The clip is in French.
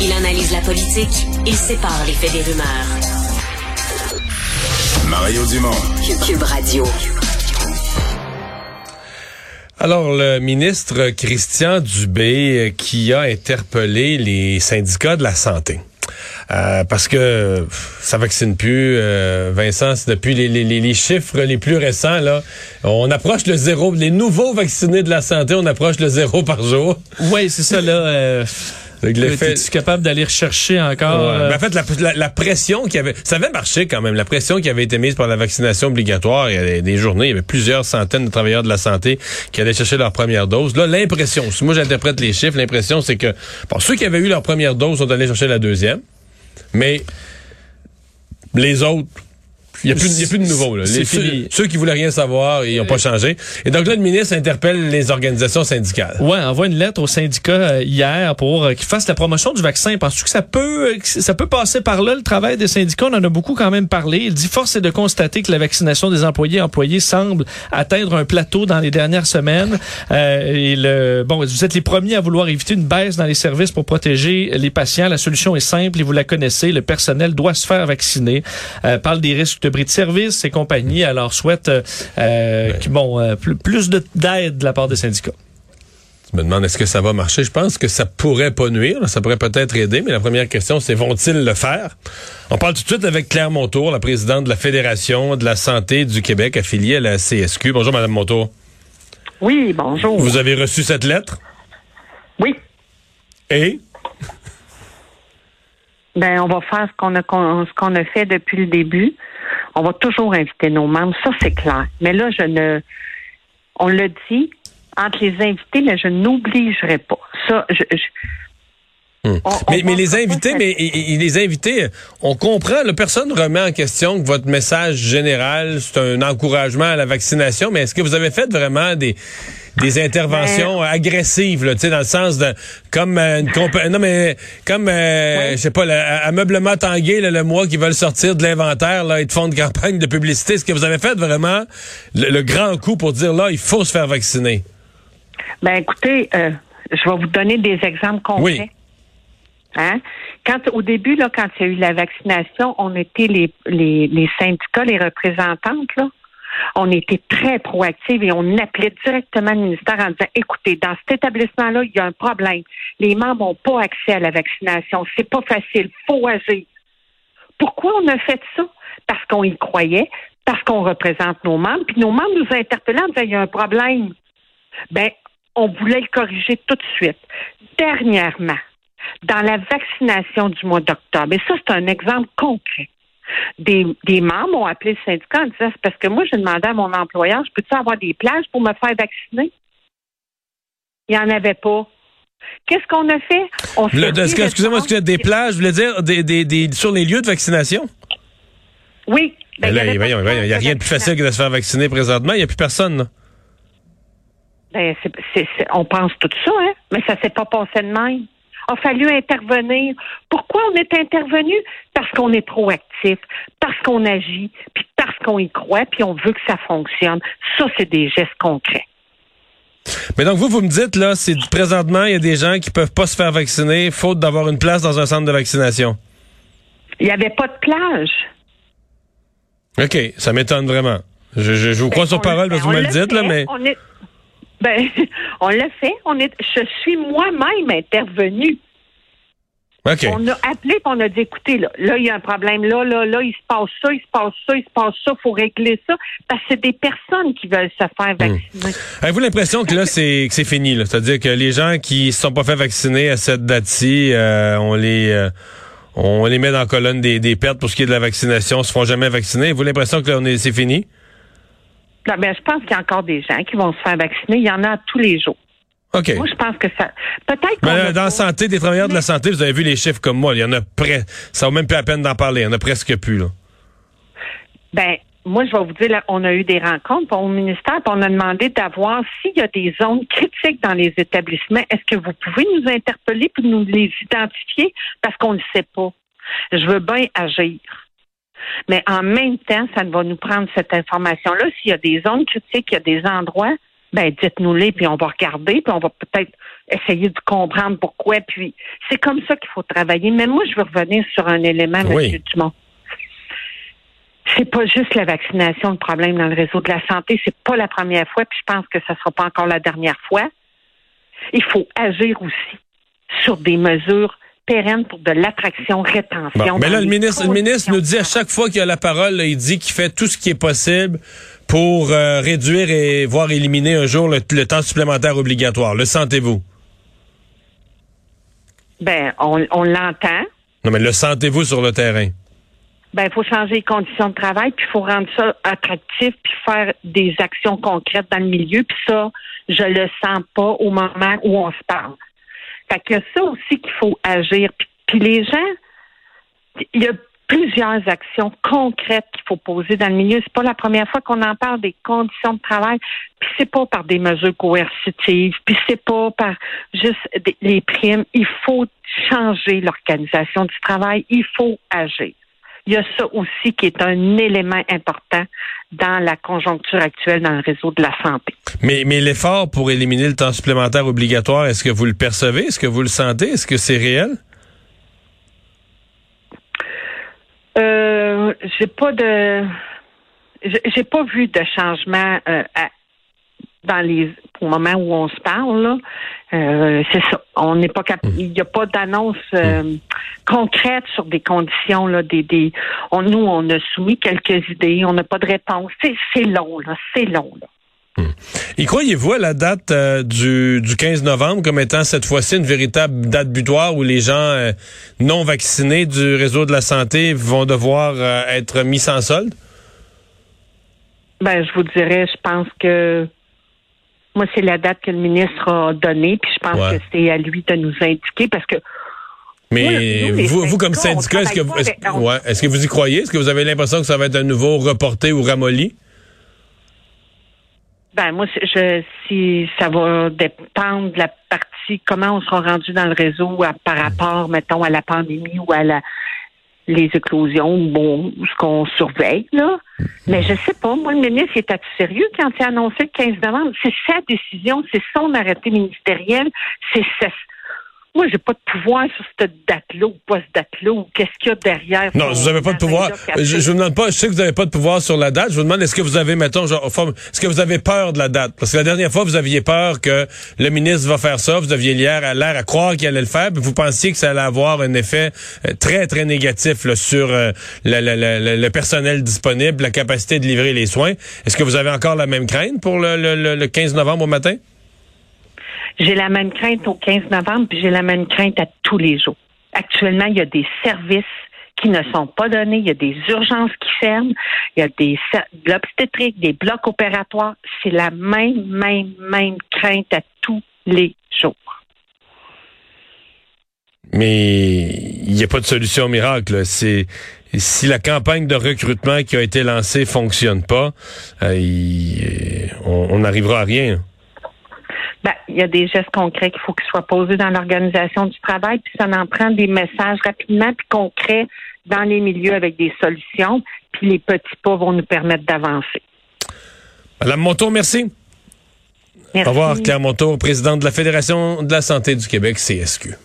Il analyse la politique, il sépare les faits des rumeurs. Mario Dumont. Cube Radio. Alors, le ministre Christian Dubé euh, qui a interpellé les syndicats de la santé. Euh, parce que ça vaccine plus, euh, Vincent, c'est depuis les, les, les- les chiffres les plus récents, là, on approche le zéro. Les nouveaux vaccinés de la santé, on approche le zéro par jour. Oui, c'est ça, là. Euh, l'effet- Es-tu capable d'aller rechercher encore? Ouais. euh, Mais en fait, la, la- la pression qui avait, ça avait marché quand même. La pression qui avait été mise par la vaccination obligatoire, il y avait des journées, il y avait plusieurs centaines de travailleurs de la santé qui allaient chercher leur première dose. Là, l'impression, si moi j'interprète les chiffres, l'impression c'est que, bon, ceux qui avaient eu leur première dose sont allés chercher la deuxième, mais les autres. Il n'y a, plus- y a plus de nouveaux. Là. Les-. Ceux, ceux qui voulaient rien savoir, ils n'ont pas changé. Et donc là, le ministre interpelle les organisations syndicales. Ouais, envoie une lettre aux syndicats euh, hier pour euh, qu'ils fassent la promotion du vaccin. Penses-tu que ça peut euh, ça peut passer par là le travail des syndicats? On en a beaucoup quand même parlé. Il dit force est de constater que la vaccination des employés et employés semble atteindre un plateau dans les dernières semaines. Euh, et le bon, vous êtes les premiers à vouloir éviter une baisse dans les services pour protéger les patients. La solution est simple et vous la connaissez. Le personnel doit se faire vacciner. Euh, parle des risques de bris de service et compagnie. Alors souhaite euh, euh, qui- bon euh, plus, plus de- d'aide de la part des syndicats. Je me demande est-ce que ça va marcher? Je pense que ça pourrait pas nuire, ça pourrait peut-être aider, mais la première question, c'est vont-ils le faire? On parle tout de suite avec Claire Montour, la présidente de la Fédération de la santé du Québec, affiliée à la CSQ. Bonjour, Madame Montour. Oui, bonjour. Vous avez reçu cette lettre? Oui. Et? Ben, on va faire ce qu'on a qu'on- ce qu'on a fait depuis le début. On va toujours inviter nos membres, ça c'est clair. Mais là, je ne on l'a dit entre les invités, mais je n'obligerai pas. Ça, je, je- on- mais, on mais va les invités, mais les on comprend, là, personne remet en question que votre message général, c'est un encouragement à la vaccination, mais est-ce que vous avez fait vraiment des des interventions agressives, là, tu sais, dans le sens de comme euh, une compa- non mais comme euh, je sais pas, le ameublement Tanguay, là, le mois qui veulent sortir de l'inventaire, là, et de font de campagne de publicité. Est-ce que vous avez fait vraiment le, le grand coup pour dire là, il faut se faire vacciner? Ben écoutez, euh, je vais vous donner des exemples concrets. Oui. Hein? Quand au début, là, quand il y a eu la vaccination, on était les, les, les syndicats, les représentantes, là. On était très proactifs et on appelait directement le ministère en disant écoutez, dans cet établissement-là, il y a un problème. Les membres n'ont pas accès à la vaccination. C'est pas facile. faut agir. Pourquoi on a fait ça? Parce qu'on y croyait, parce qu'on représente nos membres, puis nos membres nous interpellaient en disant il y a un problème. Ben, on voulait le corriger tout de suite. Dernièrement, dans la vaccination du mois d'octobre, et ça, c'est un exemple concret. Des, des membres ont appelé le syndicat en disant c'est parce que moi, j'ai demandé à mon employeur, je peux-tu avoir des plages pour me faire vacciner? Il n'y en avait pas. Qu'est-ce qu'on a fait? On Excusez-moi, que des plages, vous voulez dire des, des, des, sur les lieux de vaccination? Oui. Ben, là, il n'y a rien de plus facile que de se faire vacciner présentement. Il n'y a plus personne. là. Ben, on pense tout ça, hein? Mais ça s'est pas passé de même. A fallu intervenir. Pourquoi on est intervenu? Parce qu'on est proactif, parce qu'on agit, puis parce qu'on y croit, puis on veut que ça fonctionne. Ça, c'est des gestes concrets. Mais donc, vous, vous me dites, là, c'est présentement, il y a des gens qui peuvent pas se faire vacciner, faute d'avoir une place dans un centre de vaccination. Il n'y avait pas de plage. OK, ça m'étonne vraiment. Je, je, je vous crois Ben, sur parole parce que vous me le dites, là, mais... On est, ben, on l'a fait. On est, je suis moi-même intervenue. OK. On a appelé et on a dit, écoutez, là, là, il y a un problème, là, là, là, il se passe ça, il se passe ça, il se passe ça, faut régler ça. Parce que c'est des personnes qui veulent se faire Hmm. vacciner. Avez-vous l'impression que là, c'est que c'est fini? là? C'est-à-dire que les gens qui se sont pas fait vacciner à cette date-ci, euh, on les euh, on les met dans la colonne des, des pertes pour ce qui est de la vaccination, se font jamais vacciner. Avez-vous l'impression que là, on est, c'est fini? Ben, je pense qu'il y a encore des gens qui vont se faire vacciner. Il y en a tous les jours. OK. Moi, je pense que ça. Peut-être euh, dans la santé, des travailleurs de la santé, vous avez vu les chiffres comme moi. Il y en a près. Ça vaut même plus la peine d'en parler. Il y en a presque plus, là. Ben, moi, je vais vous dire, là, on a eu des rencontres au ministère, puis on a demandé d'avoir s'il y a des zones critiques dans les établissements. Est-ce que vous pouvez nous interpeller puis nous les identifier? Parce qu'on ne le sait pas. Je veux bien agir. Mais en même temps, ça va nous prendre cette information-là. S'il y a des zones critiques, il y a des endroits, ben dites-nous-les, puis on va regarder, puis on va peut-être essayer de comprendre pourquoi. Puis c'est comme ça qu'il faut travailler. Mais moi, je veux revenir sur un élément, Oui. M. Dumont. C'est pas juste la vaccination le problème dans le réseau de la santé. C'est pas la première fois, puis je pense que ce sera pas encore la dernière fois. Il faut agir aussi sur des mesures pérennes pour de l'attraction, rétention. Bon. Mais là, le ministre, le ministre nous dit à chaque fois qu'il a la parole, là, il dit qu'il fait tout ce qui est possible pour euh, réduire et voire éliminer un jour le, le temps supplémentaire obligatoire. Le sentez-vous? Ben, on, on l'entend. Non, mais le sentez-vous sur le terrain? Ben, il faut changer les conditions de travail, puis il faut rendre ça attractif, puis faire des actions concrètes dans le milieu. Puis ça, je le sens pas au moment où on se parle. Fait que ça aussi qu'il faut agir. Puis, les gens, il y a plusieurs actions concrètes qu'il faut poser dans le milieu. C'est pas la première fois qu'on en parle des conditions de travail. Puis c'est pas par des mesures coercitives. Puis c'est pas par juste des- les primes. Il faut changer l'organisation du travail. Il faut agir. Il y a ça aussi qui est un élément important dans la conjoncture actuelle dans le réseau de la santé. Mais, mais l'effort pour éliminer le temps supplémentaire obligatoire, est-ce que vous le percevez? Est-ce que vous le sentez? Est-ce que c'est réel? Euh, j'ai pas de, j'ai j'ai pas vu de changement euh, à- dans les au moment où on se parle. là. Euh, c'est ça. On n'est pas cap- Il n'y a pas d'annonce euh, concrète sur des conditions là. Des, des. On, nous, on a soumis quelques idées. On n'a pas de réponse. C'est, long là. C'est long là. Y croyez-vous à la date euh, du, du 15 novembre comme étant cette fois-ci une véritable date butoir où les gens non vaccinés du réseau de la santé vont devoir être mis sans solde? Ben, je vous dirais, je pense que moi, c'est la date que le ministre a donnée, puis je pense Ouais. que c'est à lui de nous indiquer parce que Mais nous, vous, vous, comme syndicat, est-ce que, vous- ouais, est-ce que vous y croyez? Est-ce que vous avez l'impression que ça va être à nouveau reporté ou ramolli? Ben moi, je, si ça va dépendre de la partie, comment on sera rendu dans le réseau à- par rapport, mettons, à la pandémie ou à la les éclosions, bon, ce qu'on surveille, là. Mais je sais pas, moi, le ministre, il était sérieux quand il a annoncé le 15 novembre? C'est sa décision, c'est son arrêté ministériel, c'est Moi, j'ai pas de pouvoir sur cette date-là ou pas cette date-là ou qu'est-ce qu'il y a derrière. Non, vous n'avez pas de pouvoir. Je, je vous demande pas, je sais que vous n'avez pas de pouvoir sur la date. Je vous demande, est-ce que vous avez, mettons, genre, est-ce que vous avez peur de la date? Parce que la dernière fois, vous aviez peur que le ministre va faire ça. Vous aviez l'air à, l'air à croire qu'il allait le faire. Puis vous pensiez que ça allait avoir un effet euh, très, très négatif là, sur euh, la- la- la- la- le personnel disponible, la capacité de livrer les soins. Est-ce que vous avez encore la même crainte pour le- le 15 novembre au matin? J'ai la même crainte au 15 novembre, puis j'ai la même crainte à tous les jours. Actuellement, il y a des services qui ne sont pas donnés, il y a des urgences qui ferment, il y a des de l'obstétrique, des blocs opératoires. C'est la même, même, même crainte à tous les jours. Mais il n'y a pas de solution miracle. C'est si la campagne de recrutement qui a été lancée fonctionne pas, euh, on on n'arrivera à rien. Ben, il y a des gestes concrets qu'il faut qu'ils soient posés dans l'organisation du travail, puis ça en prend des messages rapidement puis concrets dans les milieux avec des solutions, puis les petits pas vont nous permettre d'avancer. Madame Montour, merci. Merci. Au revoir, Claire Montour, présidente de la Fédération de la santé du Québec, CSQ.